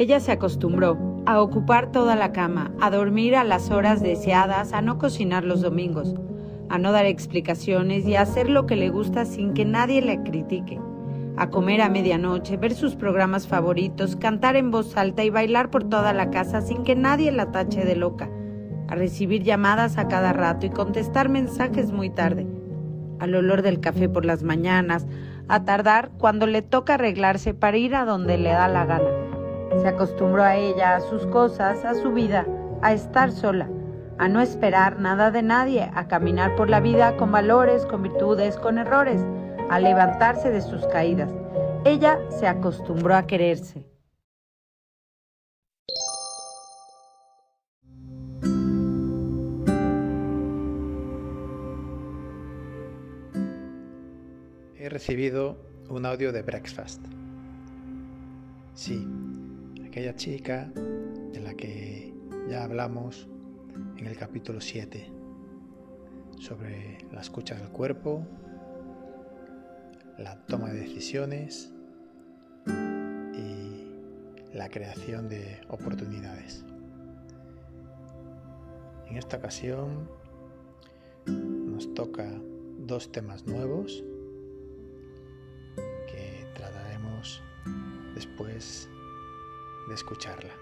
Ella se acostumbró a ocupar toda la cama, a dormir a las horas deseadas, a no cocinar los domingos, a no dar explicaciones y a hacer lo que le gusta sin que nadie le critique, a comer a medianoche, ver sus programas favoritos, cantar en voz alta y bailar por toda la casa sin que nadie la tache de loca, a recibir llamadas a cada rato y contestar mensajes muy tarde, al olor del café por las mañanas, a tardar cuando le toca arreglarse para ir a donde le da la gana. Se acostumbró a ella, a sus cosas, a su vida, a estar sola, a no esperar nada de nadie, a caminar por la vida con valores, con virtudes, con errores, a levantarse de sus caídas. Ella se acostumbró a quererse. He recibido un audio de Breakfast. Sí, aquella chica de la que ya hablamos en el capítulo 7 sobre la escucha del cuerpo, la toma de decisiones y la creación de oportunidades. En esta ocasión nos toca dos temas nuevos que trataremos después escucharla.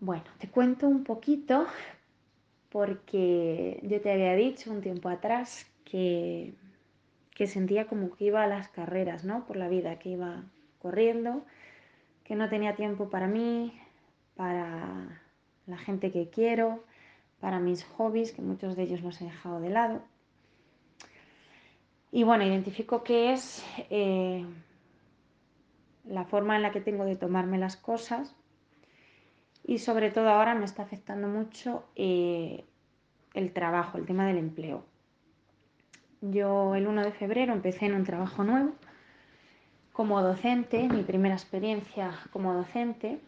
Bueno, te cuento un poquito porque yo te había dicho un tiempo atrás que, que sentía como que iba a las carreras, ¿no? Por la vida, que iba corriendo, que no tenía tiempo para mí, para la gente que quiero, para mis hobbies, que muchos de ellos los he dejado de lado. Y bueno, identifico que es eh, la forma en la que tengo de tomarme las cosas y sobre todo ahora me está afectando mucho eh, el trabajo, el tema del empleo. Yo el 1 de febrero empecé en un trabajo nuevo como docente, mi primera experiencia como docente.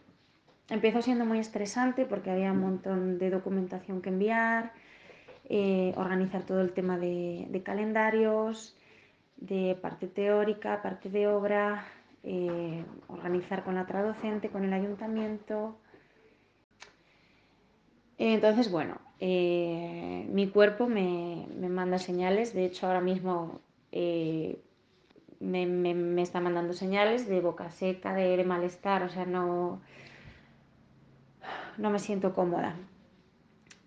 Empezó siendo muy estresante porque había un montón de documentación que enviar, eh, organizar todo el tema de, calendarios, de parte teórica, parte de obra, eh, organizar con la otra docente, con el ayuntamiento. Entonces, bueno, eh, mi cuerpo me, me, manda señales, de hecho ahora mismo me, me, me, está mandando señales de boca seca, de, de malestar, o sea, no, no me siento cómoda.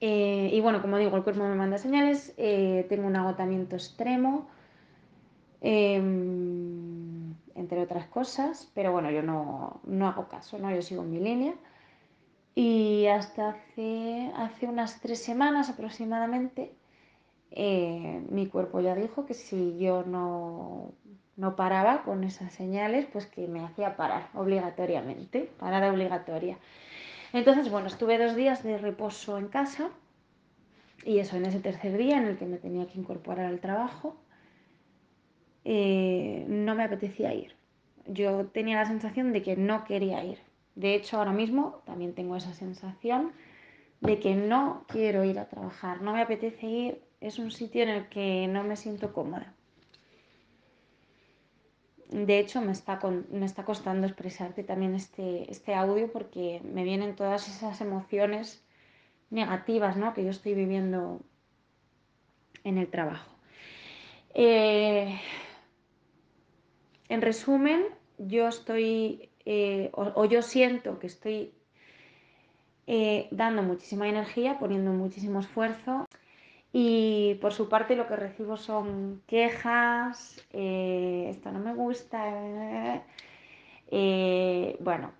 Eh, y bueno, como digo, el cuerpo me manda señales, eh, tengo un agotamiento extremo, eh, entre otras cosas, pero bueno, yo no, no, hago caso, ¿no? yo sigo en mi línea. Y hasta hace, hace unas tres semanas aproximadamente, eh, mi cuerpo ya dijo que si yo no, no paraba con esas señales, pues que me hacía parar obligatoriamente, parada obligatoria. Entonces, bueno, estuve dos días de reposo en casa y eso en ese tercer día en el que me tenía que incorporar al trabajo, eh, no me apetecía ir. Yo tenía la sensación de que no quería ir. De hecho, ahora mismo también tengo esa sensación de que no quiero ir a trabajar, no me apetece ir, es un sitio en el que no me siento cómoda. De hecho, me está, me está costando expresarte también este, este audio porque me vienen todas esas emociones negativas ¿no? que yo estoy viviendo en el trabajo. Eh, en resumen, yo estoy, eh, o, o, yo siento que estoy eh, dando muchísima energía, poniendo muchísimo esfuerzo y por su parte lo que recibo son quejas, eh, esto no me gusta, eh, bueno,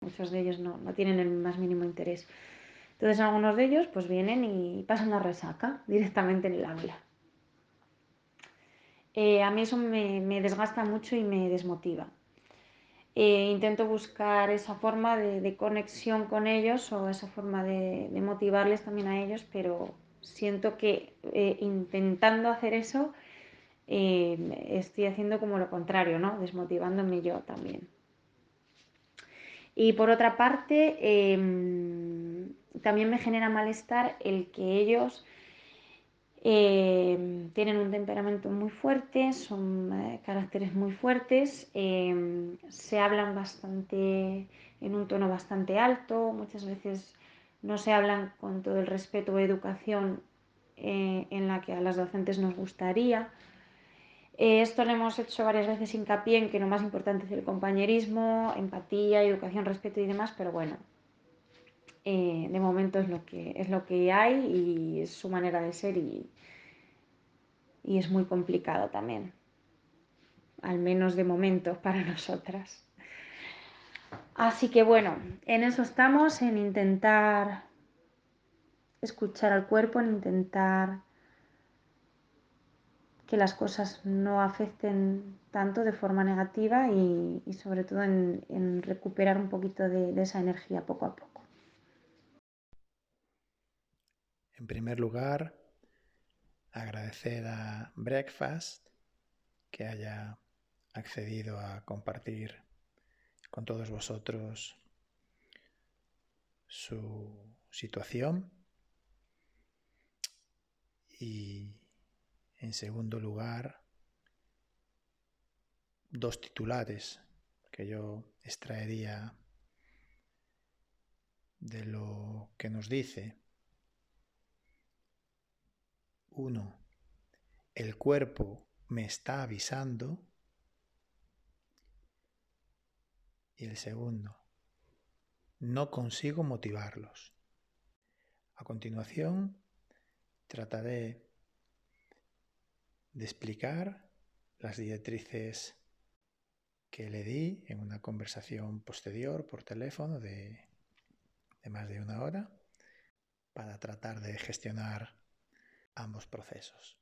muchos de ellos no, no, tienen el más mínimo interés. Entonces algunos de ellos pues vienen y pasan la resaca directamente en el aula. Eh, a mí eso me, me, desgasta mucho y me desmotiva. intento buscar esa forma de, conexión con ellos o esa forma de motivarles también a ellos, pero siento que eh, intentando hacer eso eh, estoy haciendo como lo contrario, ¿no? Desmotivándome yo también. Y por otra parte, eh, también me genera malestar el que ellos Eh, tienen un temperamento muy fuerte, son eh, caracteres muy fuertes, eh, se hablan bastante en un tono bastante alto, muchas veces no se hablan con todo el respeto o educación en la que a las docentes nos gustaría. esto lo hemos hecho varias veces hincapié en que lo más importante es el compañerismo, empatía, educación, respeto y demás, pero bueno, eh, de momento es lo, que, es lo que hay y es su manera de ser y, y es muy complicado también, al menos de momento para nosotras. Así que bueno, en eso estamos, en intentar escuchar al cuerpo, en intentar que las cosas no afecten tanto de forma negativa y, sobre todo en, recuperar un poquito de esa energía poco a poco. En primer lugar, agradecer a Breakfast que haya accedido a compartir con todos vosotros su situación. Y en segundo lugar, dos titulares que yo extraería de lo que nos dice uno, el cuerpo me está avisando. Y el segundo, no consigo motivarlos. A continuación, trataré de explicar las directrices que le di en una conversación posterior por teléfono de, de más de una hora para tratar de gestionar ambos procesos.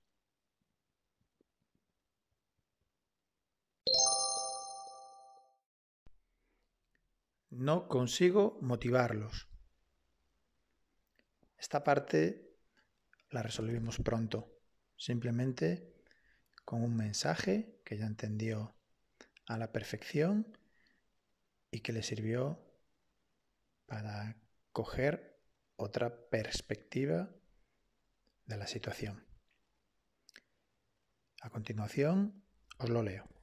No consigo motivarlos. Esta parte la resolvimos pronto, simplemente con un mensaje que ya entendió a la perfección y que le sirvió para coger otra perspectiva de la situación. A continuación, os lo leo.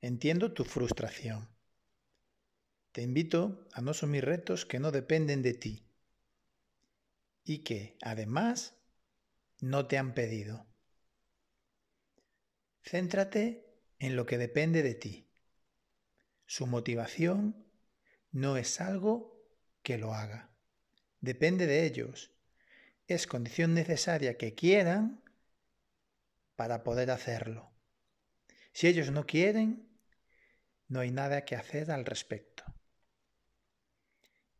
Entiendo tu frustración. Te invito a no asumir retos que no dependen de ti y que, además, no te han pedido. Céntrate en lo que depende de ti. Su motivación no es algo que lo haga depende de ellos. Es condición necesaria que quieran para poder hacerlo. Si ellos no quieren, no hay nada que hacer al respecto.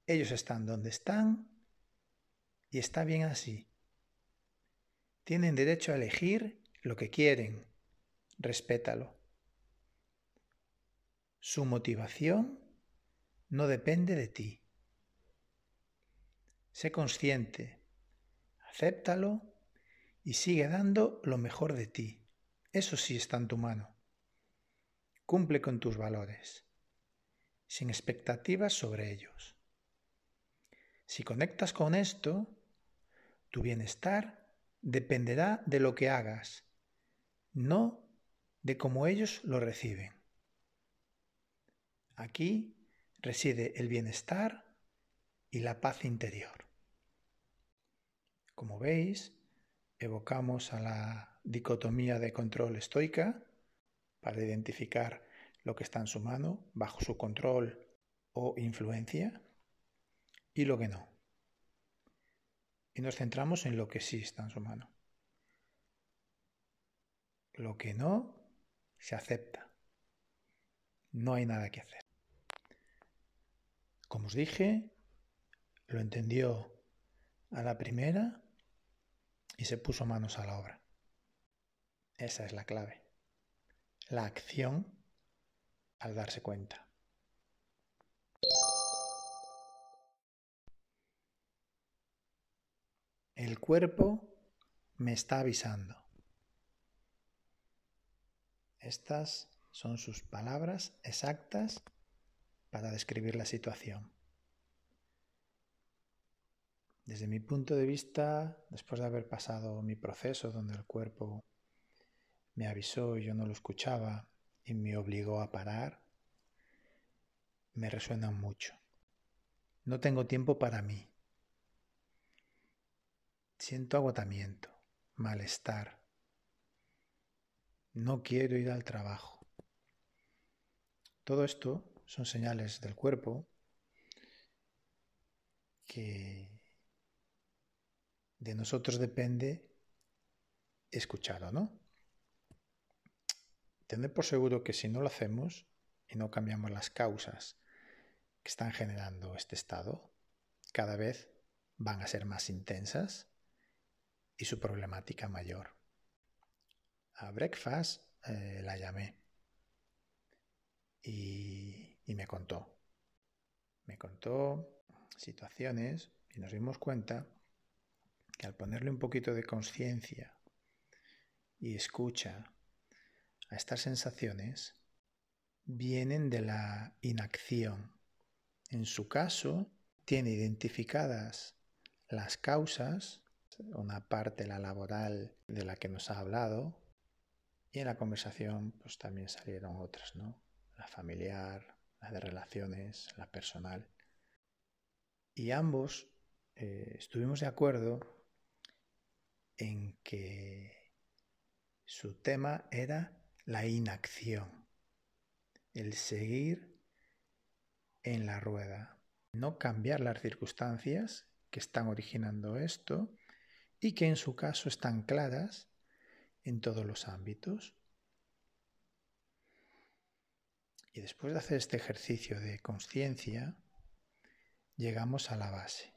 Ellos están donde están y está bien así. Tienen derecho a elegir lo que quieren. Respétalo. Su motivación no depende de ti. Sé consciente, acéptalo y sigue dando lo mejor de ti. Eso sí está en tu mano. Cumple con tus valores, sin expectativas sobre ellos. Si conectas con esto, tu bienestar dependerá de lo que hagas, no de cómo ellos lo reciben. Aquí reside el bienestar y la paz interior. Como veis, evocamos a la dicotomía de control estoica para identificar lo que está en su mano, bajo su control o influencia, y lo que no. Y nos centramos en lo que sí está en su mano. Lo que no se acepta. No hay nada que hacer. Como os dije, lo entendió a la primera y se puso manos a la obra. Esa es la clave. La acción al darse cuenta. El cuerpo me está avisando. Estas son sus palabras exactas para describir la situación. Desde mi punto de vista, después de haber pasado mi proceso donde el cuerpo me avisó yo no lo escuchaba y me obligó a parar, me resuenan mucho. No tengo tiempo para mí. Siento agotamiento, malestar. No quiero ir al trabajo. Todo esto son señales del cuerpo que de nosotros depende escuchar o no. Tener por seguro que si no lo hacemos y no cambiamos las causas que están generando este estado, cada vez van a ser más intensas y su problemática mayor. A Breakfast eh, la llamé y, y me contó. Me contó situaciones y nos dimos cuenta que al ponerle un poquito de conciencia y escucha a estas sensaciones, vienen de la inacción. En su caso, tiene identificadas las causas, una parte la laboral de la que nos ha hablado, y en la conversación pues también salieron otras, ¿no? La familiar, la de relaciones, la personal. Y ambos eh, estuvimos de acuerdo en que su tema era la inacción, el seguir en la rueda, no cambiar las circunstancias que están originando esto y que en su caso están claras en todos los ámbitos. Y después de hacer este ejercicio de conciencia, llegamos a la base.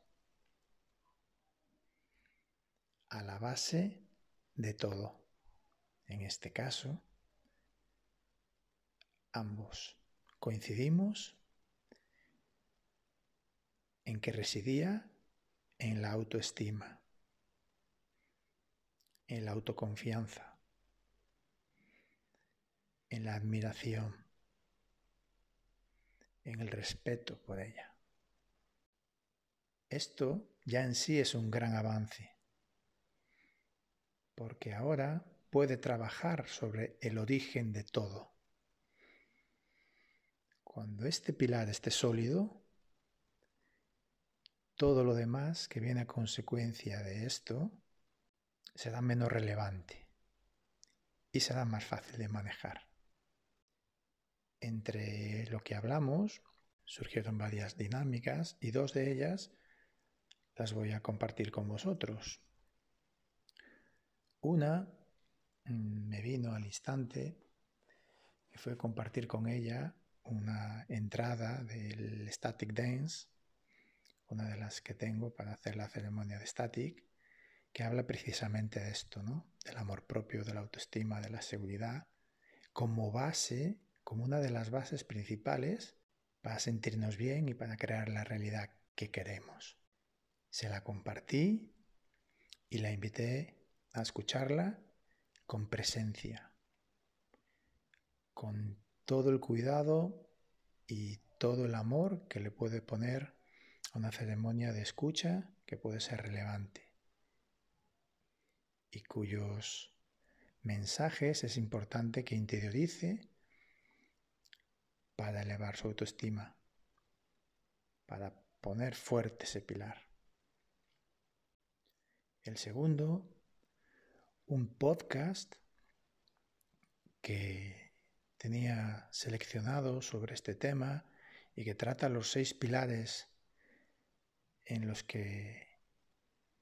a la base de todo. En este caso, ambos coincidimos en que residía en la autoestima, en la autoconfianza, en la admiración, en el respeto por ella. Esto ya en sí es un gran avance porque ahora puede trabajar sobre el origen de todo. Cuando este pilar esté sólido, todo lo demás que viene a consecuencia de esto será menos relevante y será más fácil de manejar. Entre lo que hablamos surgieron varias dinámicas y dos de ellas las voy a compartir con vosotros. Una mm, me vino al instante, que fue compartir con ella una entrada del Static Dance, una de las que tengo para hacer la ceremonia de Static, que habla precisamente de esto, ¿no? Del amor propio, de la autoestima, de la seguridad, como base, como una de las bases principales para sentirnos bien y para crear la realidad que queremos. Se la compartí y la invité a escucharla con presencia, con todo el cuidado y todo el amor que le puede poner a una ceremonia de escucha que puede ser relevante y cuyos mensajes es importante que interiorice para elevar su autoestima, para poner fuerte ese pilar. El segundo un podcast que tenía seleccionado sobre este tema y que trata los seis pilares en los que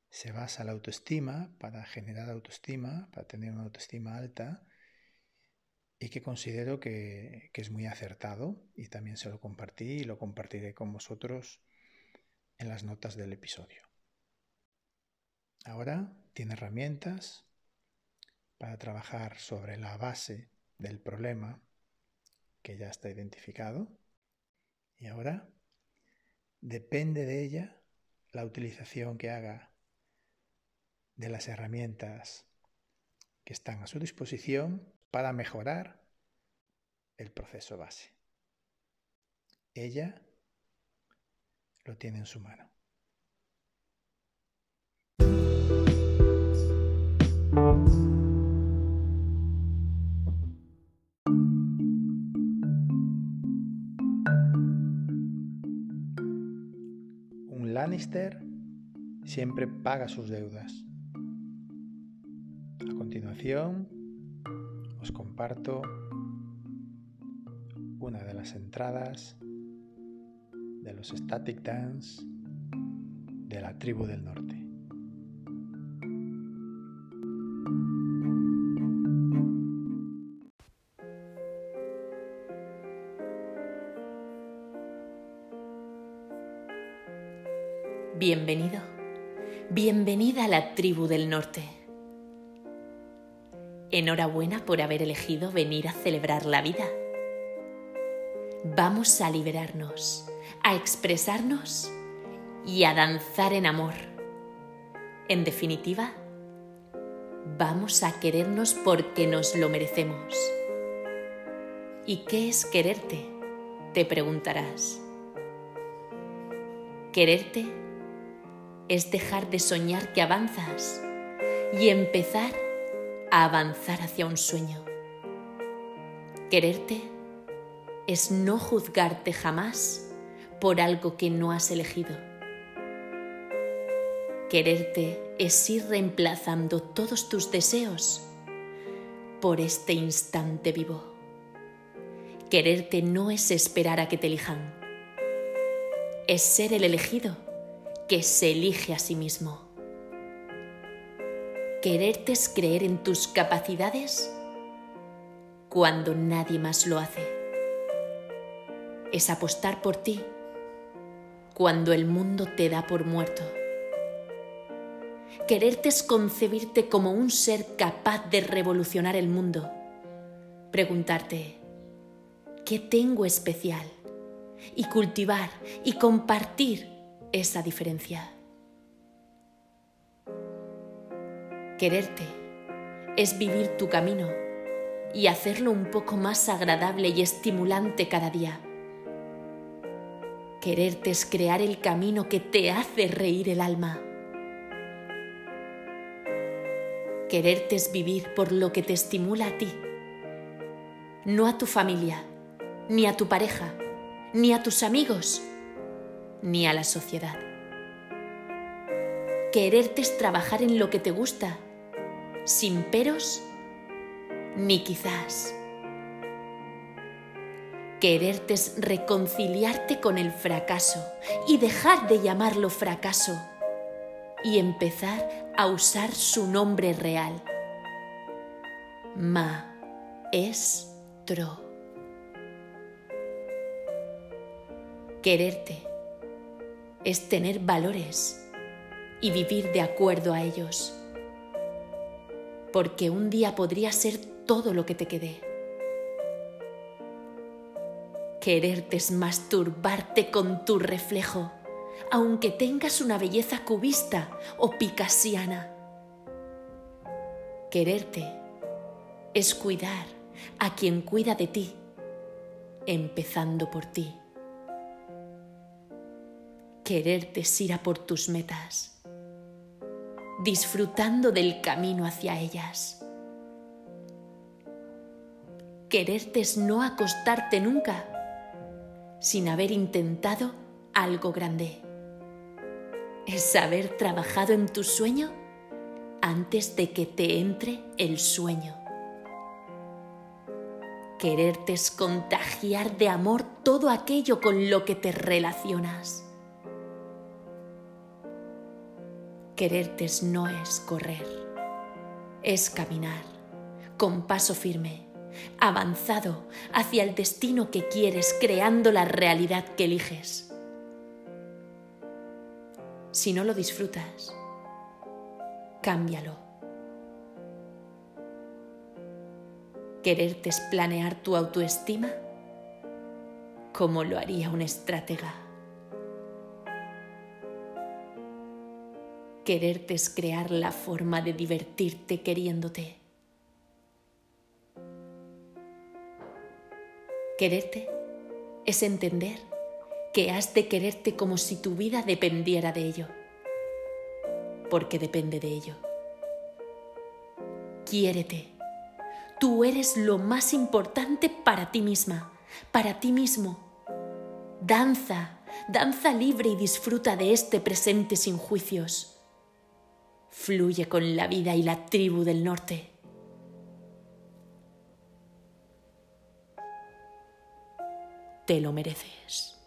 se basa la autoestima para generar autoestima, para tener una autoestima alta y que considero que, que, es muy acertado y también se lo compartí y lo compartiré con vosotros en las notas del episodio. Ahora tiene herramientas para trabajar sobre la base del problema que ya está identificado. Y ahora depende de ella la utilización que haga de las herramientas que están a su disposición para mejorar el proceso base. Ella lo tiene en su mano. Lannister siempre paga sus deudas. A continuación, os comparto una de las entradas de los Static Dance de la tribu del norte. Bienvenido, bienvenida a la tribu del norte. Enhorabuena por haber elegido venir a celebrar la vida. Vamos a liberarnos, a expresarnos y a danzar en amor. En definitiva, vamos a querernos porque nos lo merecemos. ¿Y qué es quererte? Te preguntarás. Quererte es dejar de soñar que avanzas y empezar a avanzar hacia un sueño. Quererte es no juzgarte jamás por algo que no has elegido. Quererte es ir reemplazando todos tus deseos por este instante vivo. Quererte no es esperar a que te elijan, es ser el elegido que se elige a sí mismo. Quererte es creer en tus capacidades cuando nadie más lo hace. Es apostar por ti cuando el mundo te da por muerto. Quererte es concebirte como un ser capaz de revolucionar el mundo. Preguntarte, ¿qué tengo especial? Y cultivar y compartir esa diferencia. Quererte es vivir tu camino y hacerlo un poco más agradable y estimulante cada día. Quererte es crear el camino que te hace reír el alma. Quererte es vivir por lo que te estimula a ti, no a tu familia, ni a tu pareja, ni a tus amigos, ni a la sociedad. Quererte es trabajar en lo que te gusta, sin peros ni quizás. Quererte es reconciliarte con el fracaso y dejar de llamarlo fracaso y empezar a usar su nombre real. Ma-es-tro. Quererte es tener valores y vivir de acuerdo a ellos. Porque un día podría ser todo lo que te quede. Quererte es masturbarte con tu reflejo, aunque tengas una belleza cubista o picasiana. Quererte es cuidar a quien cuida de ti, empezando por ti. Quererte ir a por tus metas, disfrutando del camino hacia ellas. Quererte no acostarte nunca sin haber intentado algo grande. Es haber trabajado en tu sueño antes de que te entre el sueño. Quererte es contagiar de amor todo aquello con lo que te relacionas. Quererte no es correr, es caminar con paso firme, avanzado hacia el destino que quieres, creando la realidad que eliges. Si no lo disfrutas, cámbialo. Quererte es planear tu autoestima como lo haría un estratega. Quererte es crear la forma de divertirte queriéndote. Quererte es entender que has de quererte como si tu vida dependiera de ello, porque depende de ello. Quiérete. Tú eres lo más importante para ti misma, para ti mismo. Danza danza libre y disfruta de este presente sin juicios. Fluye con la vida y la tribu del norte. Te lo mereces.